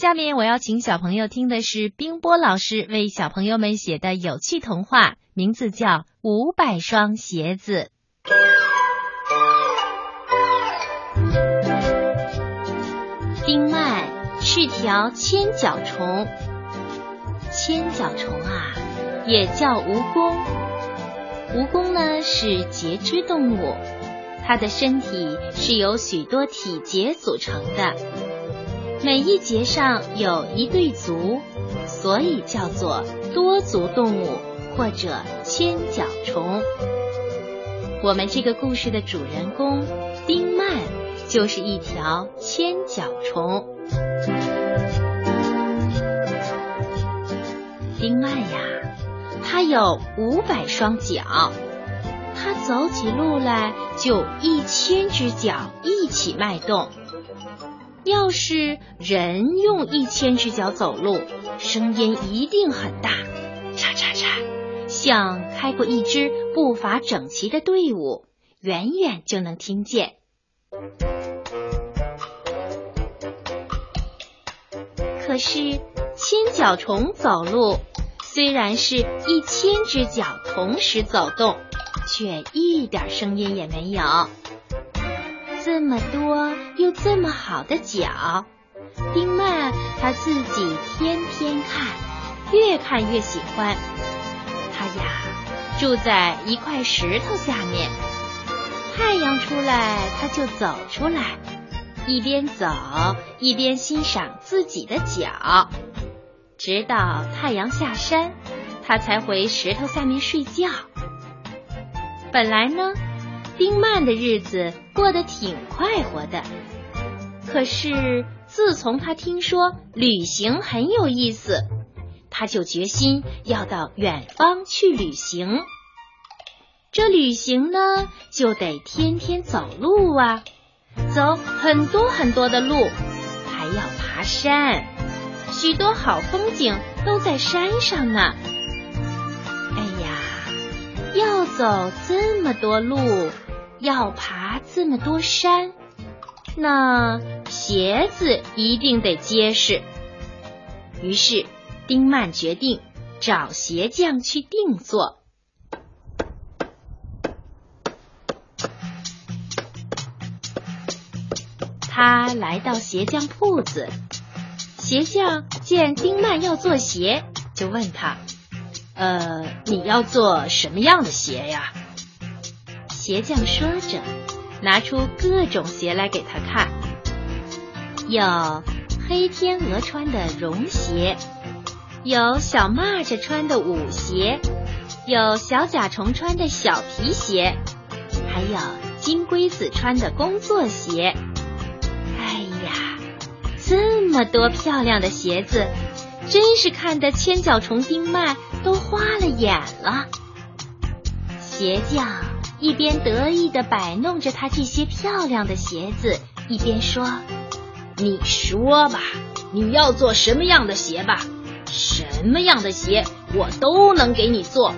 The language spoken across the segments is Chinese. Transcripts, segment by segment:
下面我要请小朋友听的是冰波老师为小朋友们写的有趣童话，名字叫《五百双鞋子》。丁曼是条千脚虫，千脚虫啊，也叫蜈蚣。蜈蚣呢是节肢动物，它的身体是由许多体节组成的。每一节上有一对足，所以叫做多足动物或者千脚虫。我们这个故事的主人公丁曼就是一条千脚虫。丁曼呀，它有五百双脚，它走起路来就一千只脚一起迈动。要是人用一千只脚走路，声音一定很大，嚓嚓嚓，像开过一支步伐整齐的队伍，远远就能听见。可是千脚虫走路，虽然是一千只脚同时走动，却一点声音也没有。这么多又这么好的脚，丁曼他自己天天看，越看越喜欢。他呀住在一块石头下面，太阳出来他就走出来，一边走一边欣赏自己的脚，直到太阳下山，他才回石头下面睡觉。本来呢。丁曼的日子过得挺快活的，可是自从他听说旅行很有意思，他就决心要到远方去旅行。这旅行呢，就得天天走路啊，走很多很多的路，还要爬山，许多好风景都在山上呢。哎呀，要走这么多路。要爬这么多山，那鞋子一定得结实。于是，丁曼决定找鞋匠去定做。他来到鞋匠铺子，鞋匠见丁曼要做鞋，就问他：“呃，你要做什么样的鞋呀？”鞋匠说着，拿出各种鞋来给他看。有黑天鹅穿的绒鞋，有小蚂蚱穿的舞鞋，有小甲虫穿的小皮鞋，还有金龟子穿的工作鞋。哎呀，这么多漂亮的鞋子，真是看得千脚虫丁曼都花了眼了。鞋匠。一边得意的摆弄着他这些漂亮的鞋子，一边说：“你说吧，你要做什么样的鞋吧？什么样的鞋我都能给你做。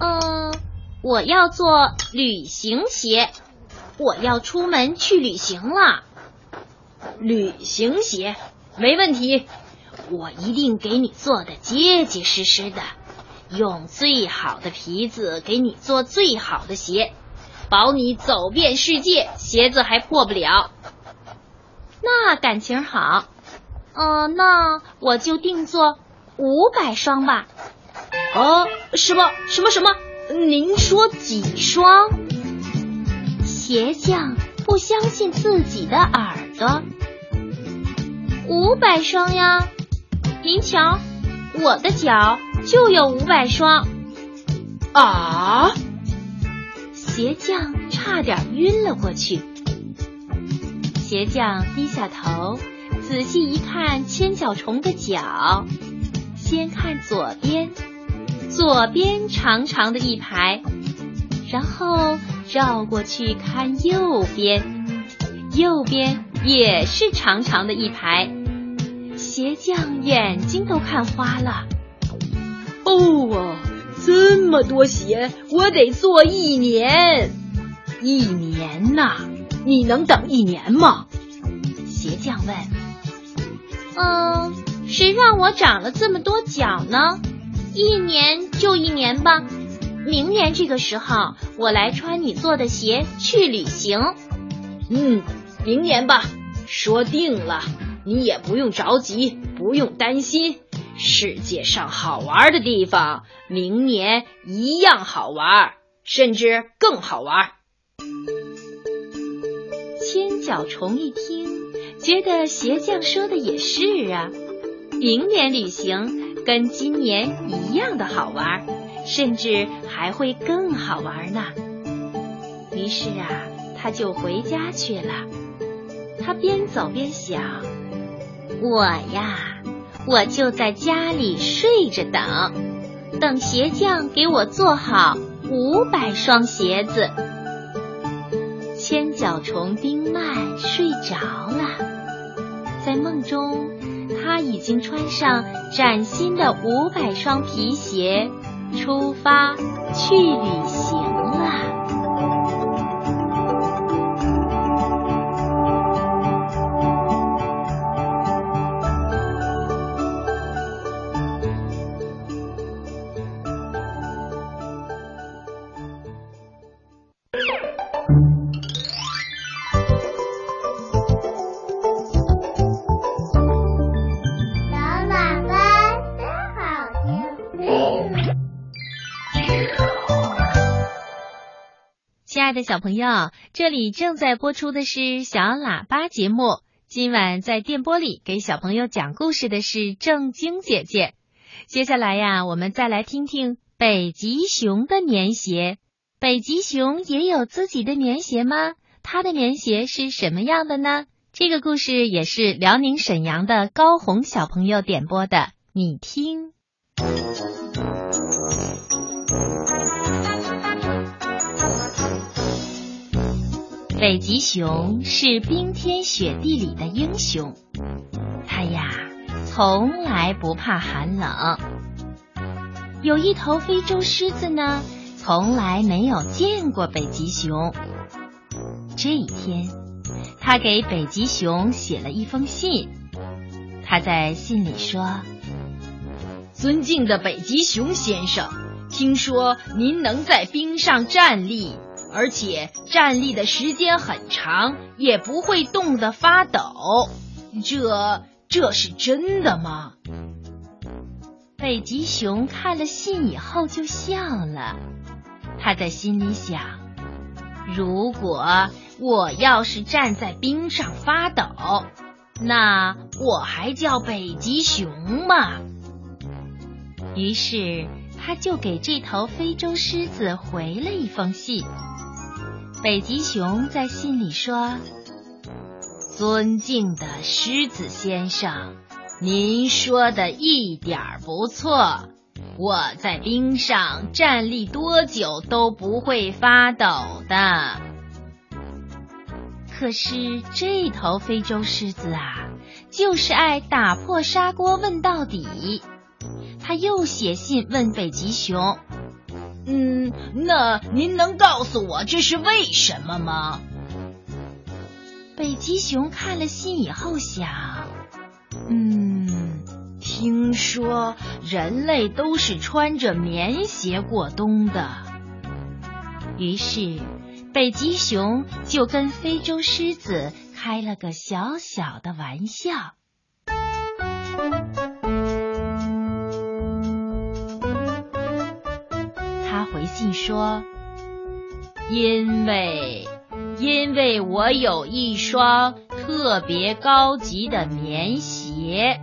嗯，我要做旅行鞋，我要出门去旅行了。旅行鞋没问题，我一定给你做的结结实实的。”用最好的皮子给你做最好的鞋，保你走遍世界，鞋子还破不了。那感情好，嗯，那我就定做五百双吧。哦，什么什么什么？您说几双？鞋匠不相信自己的耳朵。五百双呀！您瞧，我的脚。就有五百双啊！鞋匠差点晕了过去。鞋匠低下头，仔细一看千脚虫的脚，先看左边，左边长长的一排，然后绕过去看右边，右边也是长长的一排。鞋匠眼睛都看花了。哦，这么多鞋，我得做一年。一年呐，你能等一年吗？鞋匠问。嗯，谁让我长了这么多脚呢？一年就一年吧，明年这个时候我来穿你做的鞋去旅行。嗯，明年吧，说定了。你也不用着急，不用担心。世界上好玩的地方，明年一样好玩，甚至更好玩。千脚虫一听，觉得鞋匠说的也是啊，明年旅行。跟今年一样的好玩，甚至还会更好玩呢。于是啊，他就回家去了。他边走边想：我呀，我就在家里睡着等，等鞋匠给我做好五百双鞋子。千脚虫丁麦睡着了，在梦中。他已经穿上崭新的五百双皮鞋，出发去旅行了。爱的小朋友，这里正在播出的是小喇叭节目。今晚在电波里给小朋友讲故事的是正晶姐姐。接下来呀，我们再来听听北极熊的棉鞋。北极熊也有自己的棉鞋吗？它的棉鞋是什么样的呢？这个故事也是辽宁沈阳的高红小朋友点播的，你听。北极熊是冰天雪地里的英雄，它呀从来不怕寒冷。有一头非洲狮子呢，从来没有见过北极熊。这一天，他给北极熊写了一封信。他在信里说：“尊敬的北极熊先生，听说您能在冰上站立。”而且站立的时间很长，也不会冻得发抖，这这是真的吗？北极熊看了信以后就笑了，他在心里想：如果我要是站在冰上发抖，那我还叫北极熊吗？于是他就给这头非洲狮子回了一封信。北极熊在信里说：“尊敬的狮子先生，您说的一点儿不错。我在冰上站立多久都不会发抖的。可是这头非洲狮子啊，就是爱打破砂锅问到底。他又写信问北极熊。”嗯，那您能告诉我这是为什么吗？北极熊看了信以后想，嗯，听说人类都是穿着棉鞋过冬的，于是北极熊就跟非洲狮子开了个小小的玩笑。信说：“因为，因为我有一双特别高级的棉鞋。”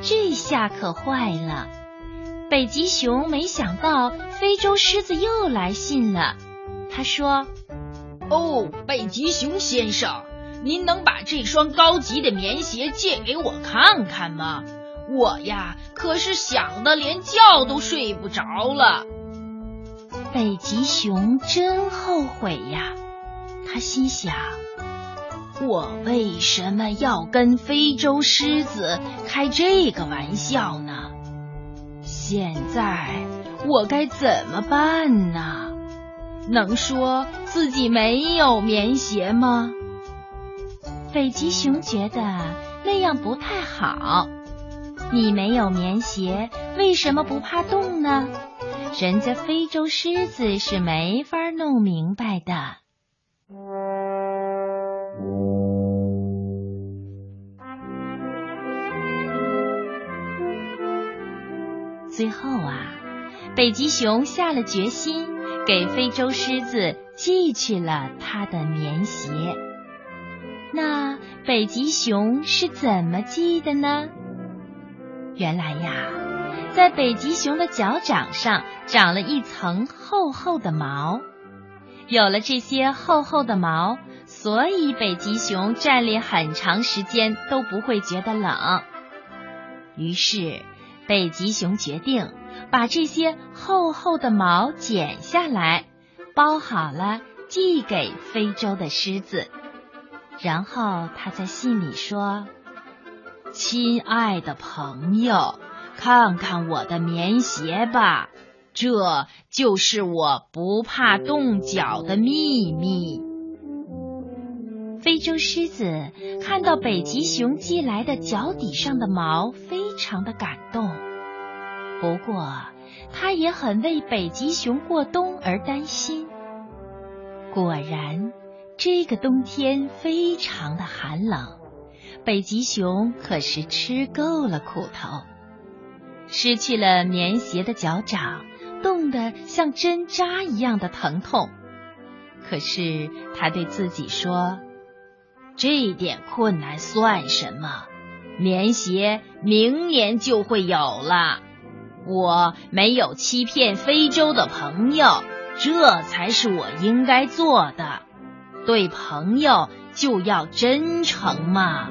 这下可坏了！北极熊没想到非洲狮子又来信了。他说：“哦，北极熊先生，您能把这双高级的棉鞋借给我看看吗？我呀，可是想的连觉都睡不着了。”北极熊真后悔呀，他心想：我为什么要跟非洲狮子开这个玩笑呢？现在我该怎么办呢？能说自己没有棉鞋吗？北极熊觉得那样不太好。你没有棉鞋，为什么不怕冻呢？人家非洲狮子是没法弄明白的。最后啊，北极熊下了决心，给非洲狮子寄去了他的棉鞋。那北极熊是怎么寄的呢？原来呀，在北极熊的脚掌上长了一层厚厚的毛，有了这些厚厚的毛，所以北极熊站立很长时间都不会觉得冷。于是。北极熊决定把这些厚厚的毛剪下来，包好了寄给非洲的狮子。然后他在信里说：“亲爱的朋友，看看我的棉鞋吧，这就是我不怕冻脚的秘密。”非洲狮子看到北极熊寄来的脚底上的毛，非常的感动。不过，他也很为北极熊过冬而担心。果然，这个冬天非常的寒冷，北极熊可是吃够了苦头，失去了棉鞋的脚掌，冻得像针扎一样的疼痛。可是，他对自己说。这点困难算什么？棉鞋明年就会有了。我没有欺骗非洲的朋友，这才是我应该做的。对朋友就要真诚嘛。